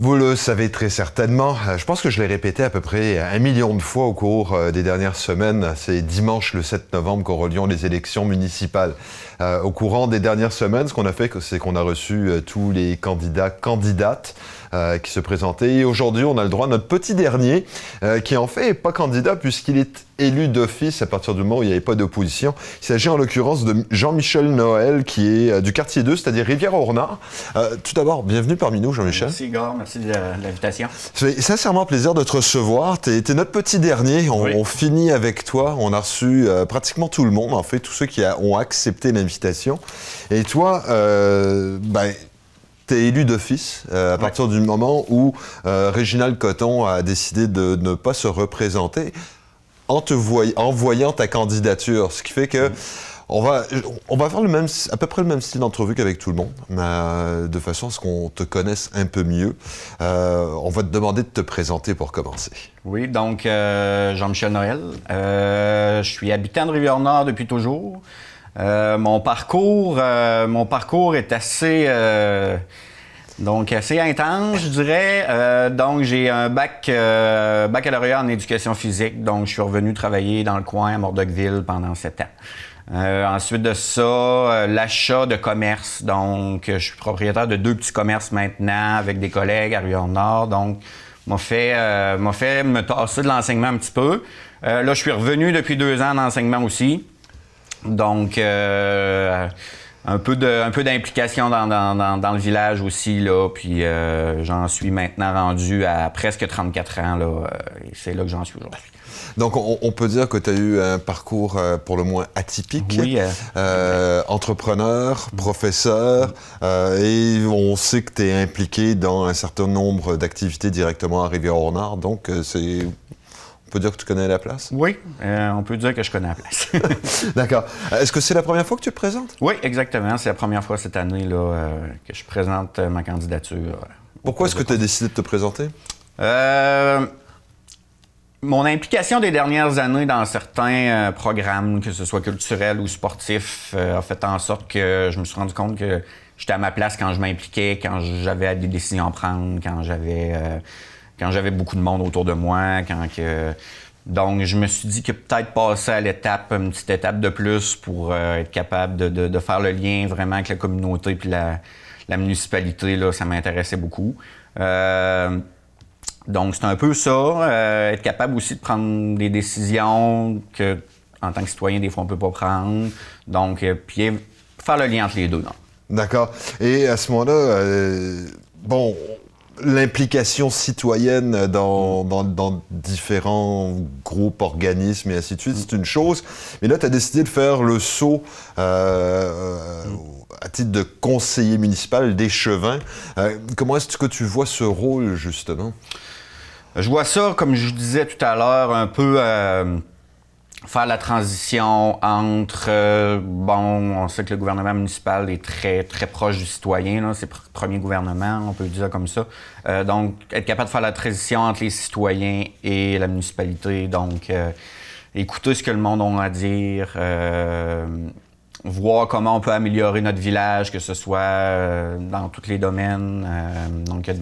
Vous le savez très certainement. Euh, je pense que je l'ai répété à peu près un million de fois au cours euh, des dernières semaines. C'est dimanche le 7 novembre qu'auront lieu les élections municipales. Euh, au courant des dernières semaines, ce qu'on a fait, c'est qu'on a reçu tous les candidats, candidates qui se présentaient. Et aujourd'hui, on a le droit à notre petit dernier, qui en fait n'est pas candidat puisqu'il est élu d'office à partir du moment où il n'y avait pas d'opposition. Il s'agit en l'occurrence de Jean-Michel Noël, qui est du quartier 2, c'est-à-dire Rivière-Ornard. tout d'abord, bienvenue parmi nous, Jean-Michel. Merci, Igor merci de l'invitation. C'est sincèrement plaisir de te recevoir. Tu es, notre petit dernier. On, finit avec toi. On a reçu euh, pratiquement tout le monde, en fait, tous ceux qui ont accepté l'invitation. Et toi, euh, ben, tu es élu d'office euh, à partir du moment où Réginald Coton a décidé de ne pas se représenter en, te en voyant ta candidature. Ce qui fait que. On va, on va faire le même, à peu près le même style d'entrevue qu'avec tout le monde, mais euh, de façon à ce qu'on te connaisse un peu mieux. Euh, on va te demander de te présenter pour commencer. Oui, donc euh, Jean-Michel Noël. je suis habitant de Rivière-Nord depuis toujours. mon parcours, mon parcours est assez donc, assez intense, je dirais. donc, j'ai un bac, baccalauréat en éducation physique. Donc, je suis revenu travailler dans le coin à Mordockville pendant sept ans. Euh, ensuite de ça, euh, l'achat de commerce. Donc, je suis propriétaire de deux petits commerces maintenant avec des collègues à Rivière-Nord. Donc, m'a fait, euh, fait me tasser de l'enseignement un petit peu. là, je suis revenu depuis deux ans d'enseignement aussi. Donc, un peu de, un peu d'implication dans, dans, le village aussi là. Puis j'en suis maintenant rendu à presque 34 ans là. c'est là que j'en suis aujourd'hui. Donc, on, peut dire que tu as eu un parcours euh, pour le moins atypique. Oui. Euh, euh, entrepreneur, professeur, et on sait que tu es impliqué dans un certain nombre d'activités directement à Rivière-Ornard. Donc, c'est peut dire que tu connais la place? Oui, on peut dire que je connais la place. D'accord. Est-ce que c'est la première fois que tu te présentes? Oui, exactement. C'est la première fois cette année là, que je présente ma candidature. Pourquoi est-ce que tu as décidé de te présenter? Mon implication des dernières années dans certains euh, programmes, que ce soit culturels ou sportifs, euh, a fait en sorte que je me suis rendu compte que j'étais à ma place quand je m'impliquais, quand j'avais des décisions à prendre, quand j'avais euh, quand j'avais beaucoup de monde autour de moi, quand que donc je me suis dit que peut-être passer à l'étape, une petite étape de plus pour être capable de, de, faire le lien vraiment avec la communauté puis la, municipalité là, ça m'intéressait beaucoup. Donc, c'est un peu ça, euh, être capable aussi de prendre des décisions que, en tant que citoyen, des fois, on ne peut pas prendre. Donc, euh, puis faire le lien entre les deux. D'accord. Et à ce moment-là, euh, bon, l'implication citoyenne dans, dans, différents groupes, organismes et ainsi de suite, c'est une chose. Mais là, tu as décidé de faire le saut à titre de conseiller municipal d'échevin. comment est-ce que tu vois ce rôle, justement? Je vois ça, comme je disais tout à l'heure, un peu euh, faire la transition entre, euh, bon, on sait que le gouvernement municipal est très, très proche du citoyen, c'est le premier gouvernement, on peut le dire comme ça. Euh, donc, être capable de faire la transition entre les citoyens et la municipalité, donc écouter ce que le monde a à dire, voir comment on peut améliorer notre village, que ce soit euh, dans tous les domaines. Euh, donc, il y a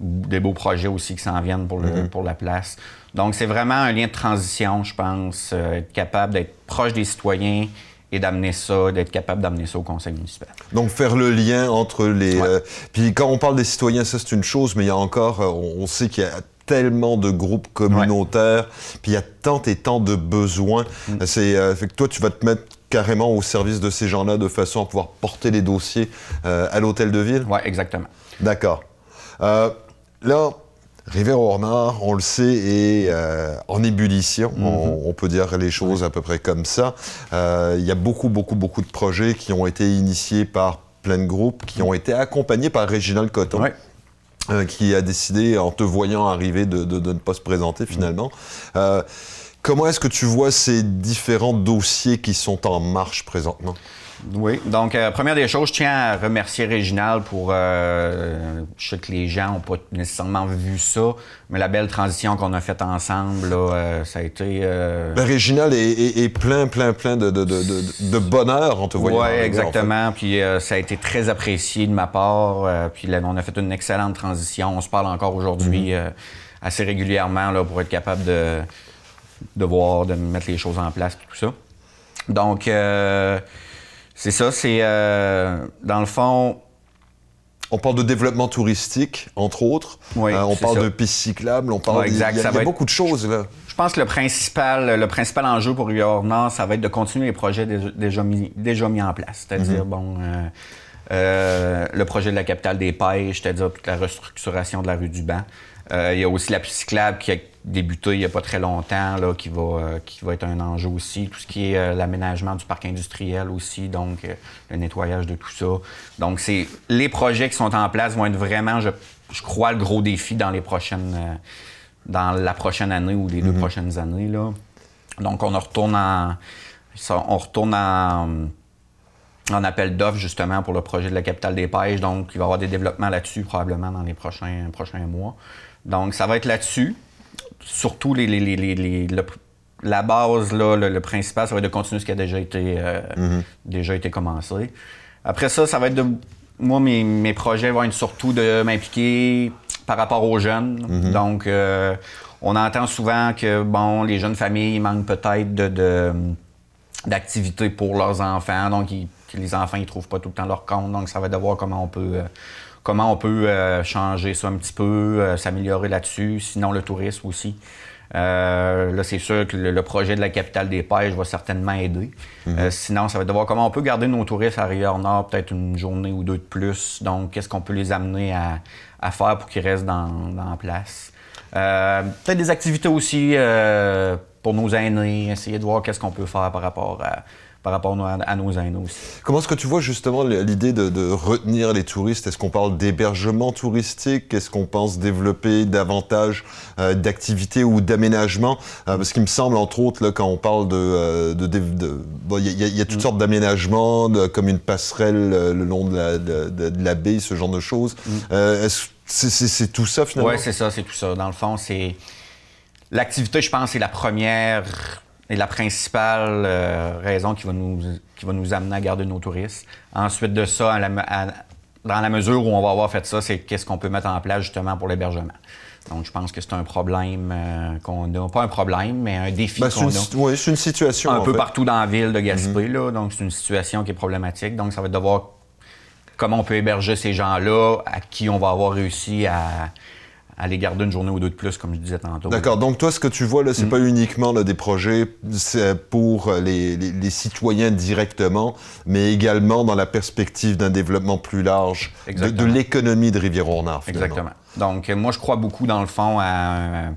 des beaux projets aussi qui s'en viennent pour, le, mm-hmm. pour la place. Donc, c'est vraiment un lien de transition, je pense, euh, être capable d'être proche des citoyens et d'amener ça, d'être capable d'amener ça au conseil municipal. Donc, faire le lien entre les... puis quand on parle des citoyens, ça c'est une chose, mais il y a encore, on sait qu'il y a tellement de groupes communautaires, puis il y a tant et tant de besoins. Mm. C'est fait que toi, tu vas te mettre carrément au service de ces gens-là de façon à pouvoir porter les dossiers euh, à l'hôtel de ville? Oui, exactement. D'accord. Euh, là, Rivière-Ornard, on le sait, est euh, en ébullition. Mm-hmm. on, peut dire les choses à peu près comme ça. Il y a beaucoup, beaucoup, beaucoup de projets qui ont été initiés par plein de groupes, qui ont été accompagnés par Réginald Coton. qui a décidé, en te voyant arriver, de, ne pas se présenter finalement. Comment est-ce que tu vois ces différents dossiers qui sont en marche présentement? Oui. Donc, euh, première des choses, je tiens à remercier Réginal pour. Euh, je sais que les gens n'ont pas nécessairement vu ça, mais la belle transition qu'on a faite ensemble, là, euh, ça a été. Ben, Réginal est, plein, plein, plein de, de, de, de bonheur en te voyant. Oui, exactement. Puis ça a été très apprécié de ma part. puis là, on a fait une excellente transition. On se parle encore aujourd'hui mm-hmm. assez régulièrement là, pour être capable de, de voir, de mettre les choses en place et tout ça. Donc. C'est ça, c'est euh, dans le fond. On parle de développement touristique, entre autres. Oui, euh, on parle de pistes cyclables, on parle. exact. Il y a, beaucoup de choses là. Je pense que le principal, le principal enjeu pour Rivière-Nord, ça va être de continuer les projets déjà mis, déjà mis en place. C'est-à-dire, mhm. bon, euh, le projet de la capitale des pêches, c'est-à-dire toute la restructuration de la rue du Banc. Il y a aussi la piste cyclable qui a débuté il n'y a pas très longtemps, là, qui, va, euh, qui va être un enjeu aussi. Tout ce qui est euh, l'aménagement du parc industriel aussi, donc euh, le nettoyage de tout ça. Donc, c'est les projets qui sont en place vont être vraiment, je, je crois, le gros défi dans les prochaines, dans la prochaine année ou les deux mhm. prochaines années. Là. Donc, on retourne en, on retourne en, en appel d'offres justement pour le projet de la capitale des pêches. Donc, il va y avoir des développements là-dessus probablement dans les prochains, prochains mois. Donc, ça va être là-dessus surtout les, la base, là, le, principal, ça va être de continuer ce qui a déjà été, euh, mhm. déjà été commencé. Après ça, ça va être de. Moi, mes, projets vont être surtout de m'impliquer par rapport aux jeunes. Mhm. Donc, euh, on entend souvent que, bon, les jeunes familles manquent peut-être de, d'activités pour leurs enfants. Donc, les enfants, ils trouvent pas tout le temps leur compte. Donc, ça va être de voir comment on peut. Euh, comment on peut euh, changer ça un petit peu, euh, s'améliorer là-dessus, sinon le tourisme aussi. Euh, là, c'est sûr que le, projet de la capitale des pêches va certainement aider. Mhm. sinon, ça va être de voir comment on peut garder nos touristes à Rivière-Nord peut-être une journée ou deux de plus? Donc, qu'est-ce qu'on peut les amener à, faire pour qu'ils restent dans, dans place? peut-être des activités aussi pour nos aînés, essayer de voir qu'est-ce qu'on peut faire par rapport à par rapport à nos aînés aussi. Comment est-ce que tu vois justement l'idée de, retenir les touristes? Est-ce qu'on parle d'hébergement touristique? Est-ce qu'on pense développer davantage euh, d'activités ou d'aménagements? Euh, Parce qu'il me semble, entre autres, là, quand on parle de... Euh, il y, a toutes mm. sortes d'aménagements, comme une passerelle le long de la, de, la, baie, ce genre de choses. Mm. Est-ce c'est tout ça, finalement? Oui, c'est ça, c'est tout ça. Dans le fond, c'est... L'activité, je pense, c'est la première et la principale euh, raison qui va, nous, qui va nous amener à garder nos touristes. Ensuite de ça, dans la mesure où on va avoir fait ça, c'est qu'est-ce qu'on peut mettre en place justement pour l'hébergement. Donc, je pense que c'est un problème euh, qu'on a. Pas un problème, mais un défi ben, qu'on a. Oui, c'est une situation. Un peu partout dans la ville de Gaspé. Mhm. Donc, c'est une situation qui est problématique. Donc, ça va être de voir comment on peut héberger ces gens-là à qui on va avoir réussi à, aller garder une journée ou deux de plus, comme je disais tantôt. D'accord. Donc, toi, ce que tu vois, là, c'est mm. pas uniquement là, des projets pour les, les, citoyens directement, mais également dans la perspective d'un développement plus large de, l'économie de Rivière-Ornard. Exactement. Donc, moi, je crois beaucoup, dans le fond, à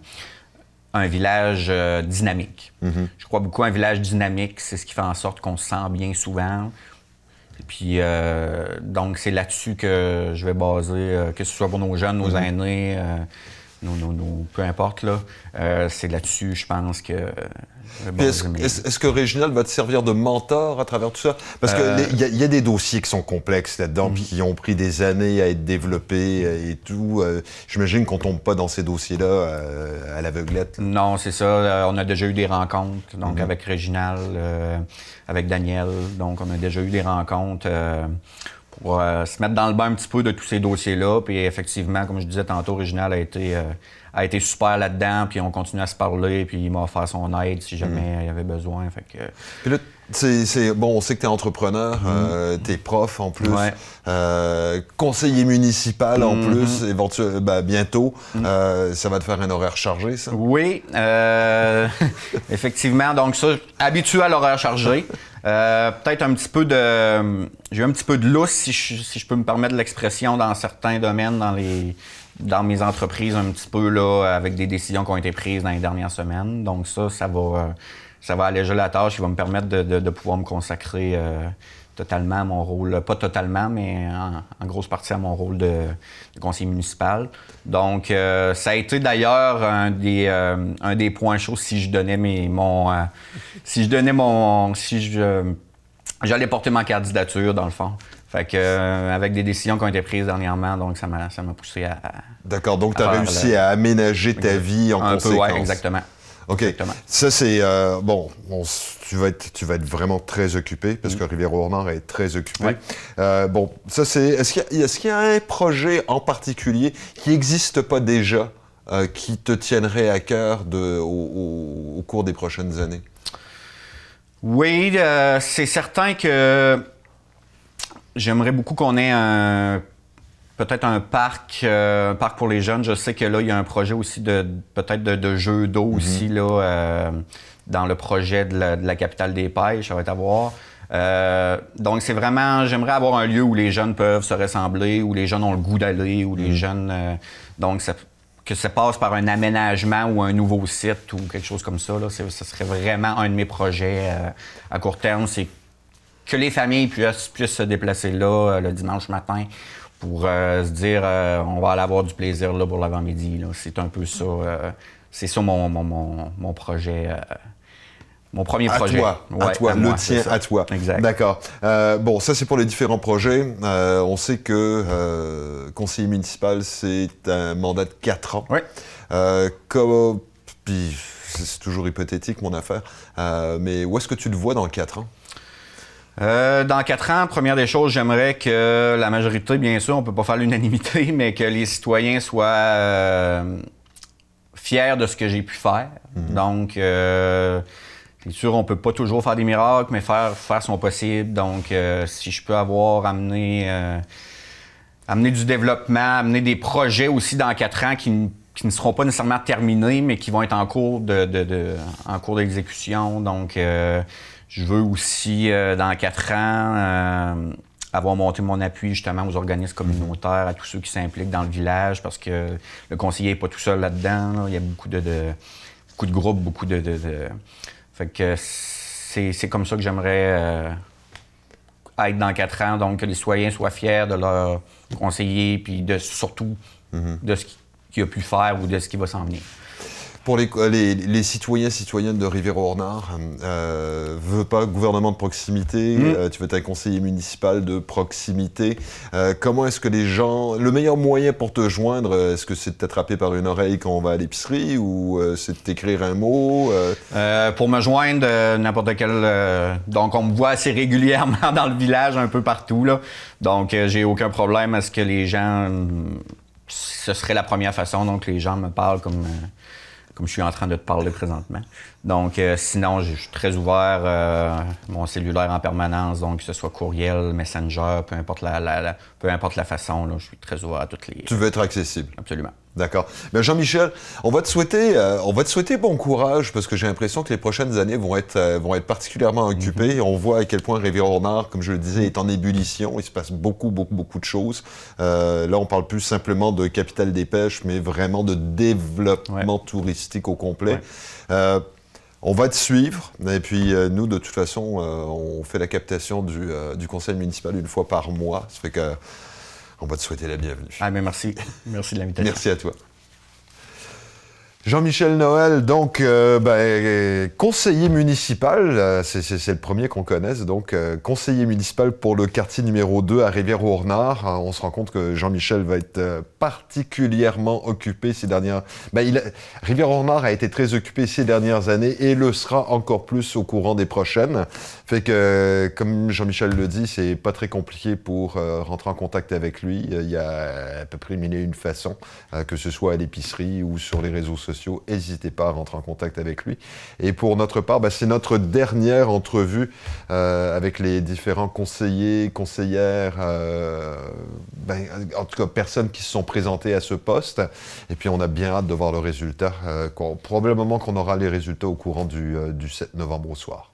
un, village euh, dynamique. Mm-hmm. Je crois beaucoup à un village dynamique. C'est ce qui fait en sorte qu'on se sent bien souvent. Puis, euh, donc, c'est là-dessus que je vais baser, euh, que ce soit pour nos jeunes, nos mhm. aînés, euh, nos, peu importe, là. c'est là-dessus, je pense que. Est-ce que Réginald va te servir de mentor à travers tout ça? Parce qu'il y, y, a des dossiers qui sont complexes là-dedans, puis qui ont pris des années à être développés et tout. J'imagine qu'on tombe pas dans ces dossiers-là à l'aveuglette. Non, c'est ça. on a déjà eu des rencontres, donc mhm. avec Réginald avec Daniel. Donc, on a déjà eu des rencontres euh, pour euh, se mettre dans le bain un petit peu de tous ces dossiers-là. Puis effectivement, comme je disais tantôt, Original a été, euh, a été super là-dedans. Puis on continue à se parler. Puis il m'a offert son aide si jamais mm. il y avait besoin. Fait que, c'est, bon, on sait que tu es entrepreneur, mm. euh, tu es prof en plus, euh, conseiller municipal en mm-hmm. plus, éventuellement, ben, bientôt. Mm. Euh, ça va te faire un horaire chargé, ça? Oui, effectivement. Donc, ça, habitué à l'horaire chargé. Peut-être un petit peu de. J'ai un petit peu de lousse, si je, si je peux me permettre l'expression, dans certains domaines, dans les dans mes entreprises un petit peu là, avec des décisions qui ont été prises dans les dernières semaines. Donc ça, ça va, ça va alléger la tâche, il va me permettre de, pouvoir me consacrer euh, totalement mon rôle, pas totalement, mais en, grosse partie à mon rôle de, conseiller municipal. Donc, ça a été d'ailleurs un des, un des points chauds si je donnais mes, mon, si je donnais mon, si je, j'allais porter ma candidature dans le fond. Fait que, euh, avec des décisions qui ont été prises dernièrement, donc ça m'a, ça m'a poussé à. D'accord, donc tu as réussi à aménager ta vie en Un conséquence. Peu, exactement. OK. Ça, c'est. Euh, bon, tu, vas être, tu vas être vraiment très occupé, parce que Rivière-au-Nord est très occupé. Euh, bon, ça, c'est. Est-ce qu'il, y a, y un projet en particulier qui n'existe pas déjà, qui te tiendrait à cœur de, au, cours des prochaines années? Oui, c'est certain que J'aimerais beaucoup qu'on ait un peut-être un parc, euh, parc pour les jeunes. Je sais que là, il y a un projet aussi de peut-être de, de jeux d'eau mhm. aussi là, euh, dans le projet de la, capitale des pêches. Ça va être à voir. Euh, donc, c'est vraiment, j'aimerais avoir un lieu où les jeunes peuvent se rassembler, où les jeunes ont le goût d'aller, où les mhm. jeunes. donc, que ça passe par un aménagement ou un nouveau site ou quelque chose comme ça. Là, ce serait vraiment un de mes projets à court terme. C'est que les familles puissent, se déplacer là le dimanche matin pour euh, se dire euh, on va aller avoir du plaisir là pour l'avant-midi. C'est un peu ça. c'est ça mon, mon, projet. mon premier projet. Toi, à toi, le tien à toi. Exact. D'accord. bon, ça c'est pour les différents projets. on sait que conseiller municipal, c'est un mandat de 4 ans. Oui. comme, puis c'est toujours hypothétique mon affaire, mais où est-ce que tu le vois dans 4 ans? Euh, dans quatre ans, première des choses, j'aimerais que la majorité, bien sûr, on peut pas faire l'unanimité, mais que les citoyens soient euh, fiers de ce que j'ai pu faire. Mhm. Donc, euh, c'est sûr, on peut pas toujours faire des miracles, mais faire, faire son possible. Donc, si je peux avoir amené, amener du développement, amener des projets aussi dans quatre ans qui, ne seront pas nécessairement terminés, mais qui vont être en cours de, en cours d'exécution. Donc, je veux aussi, euh, dans quatre ans, euh, avoir monté mon appui justement aux organismes communautaires, à tous ceux qui s'impliquent dans le village, parce que le conseiller n'est pas tout seul là-dedans. Il y a beaucoup de, beaucoup de groupes, beaucoup de. Fait que c'est comme ça que j'aimerais euh, être dans quatre ans. Donc, que les citoyens soient fiers de leur conseiller, puis de, surtout mm-hmm. de ce qu'il a pu faire ou de ce qui va s'en venir pour les, les, les, citoyens citoyennes de Rivière-au-Renard, euh, veux pas gouvernement de proximité, mm. euh, tu veux être un conseiller municipal de proximité. Euh, comment est-ce que les gens, le meilleur moyen pour te joindre, est-ce que c'est de t'attraper par une oreille quand on va à l'épicerie ou euh, c'est de t'écrire un mot Pour me joindre, n'importe quel, donc on me voit assez régulièrement dans le village, un peu partout là. Donc j'ai aucun problème à ce que les gens, ce serait la première façon, donc les gens me parlent comme comme je suis en train de te parler présentement. Donc, euh, sinon, je suis très ouvert, euh, mon cellulaire en permanence, donc que ce soit courriel, messenger, peu importe la, peu importe la façon, je suis très ouvert à toutes les. Tu veux être accessible. Absolument. D'accord. Ben Jean-Michel, on va te souhaiter, euh, on va te souhaiter bon courage parce que j'ai l'impression que les prochaines années vont être, euh, vont être particulièrement occupées. Mhm. On voit à quel point Rivière-au-Nord, comme je le disais, est en ébullition. Il se passe beaucoup, beaucoup, beaucoup de choses. Euh, là, on parle plus simplement de capitale des pêches, mais vraiment de développement touristique au complet. On va te suivre. Et puis, nous, de toute façon, on fait la captation du, du, conseil municipal une fois par mois. Ça fait que on va te souhaiter la bienvenue. Ah, mais merci. Merci de l'invitation. Merci à toi. Jean-Michel Noël, donc euh, ben, conseiller municipal, euh, c'est le premier qu'on connaisse, donc euh, conseiller municipal pour le quartier numéro 2 à Rivière-au-Renard. On se rend compte que Jean-Michel va être particulièrement occupé ces dernières... Ben, Rivière-au-Renard a été très occupé ces dernières années et le sera encore plus au courant des prochaines. Fait que, comme Jean-Michel le dit, c'est pas très compliqué pour rentrer en contact avec lui. Il y a à peu près mille et une façons, que ce soit à l'épicerie ou sur les réseaux sociaux n'hésitez pas à rentrer en contact avec lui. Et pour notre part, bah, c'est notre dernière entrevue euh, avec les différents conseillers, conseillères, euh, ben, en tout cas personnes qui se sont présentées à ce poste. Et puis on a bien hâte de voir le résultat. Euh, probablement qu'on aura les résultats au courant du, du 7 novembre au soir.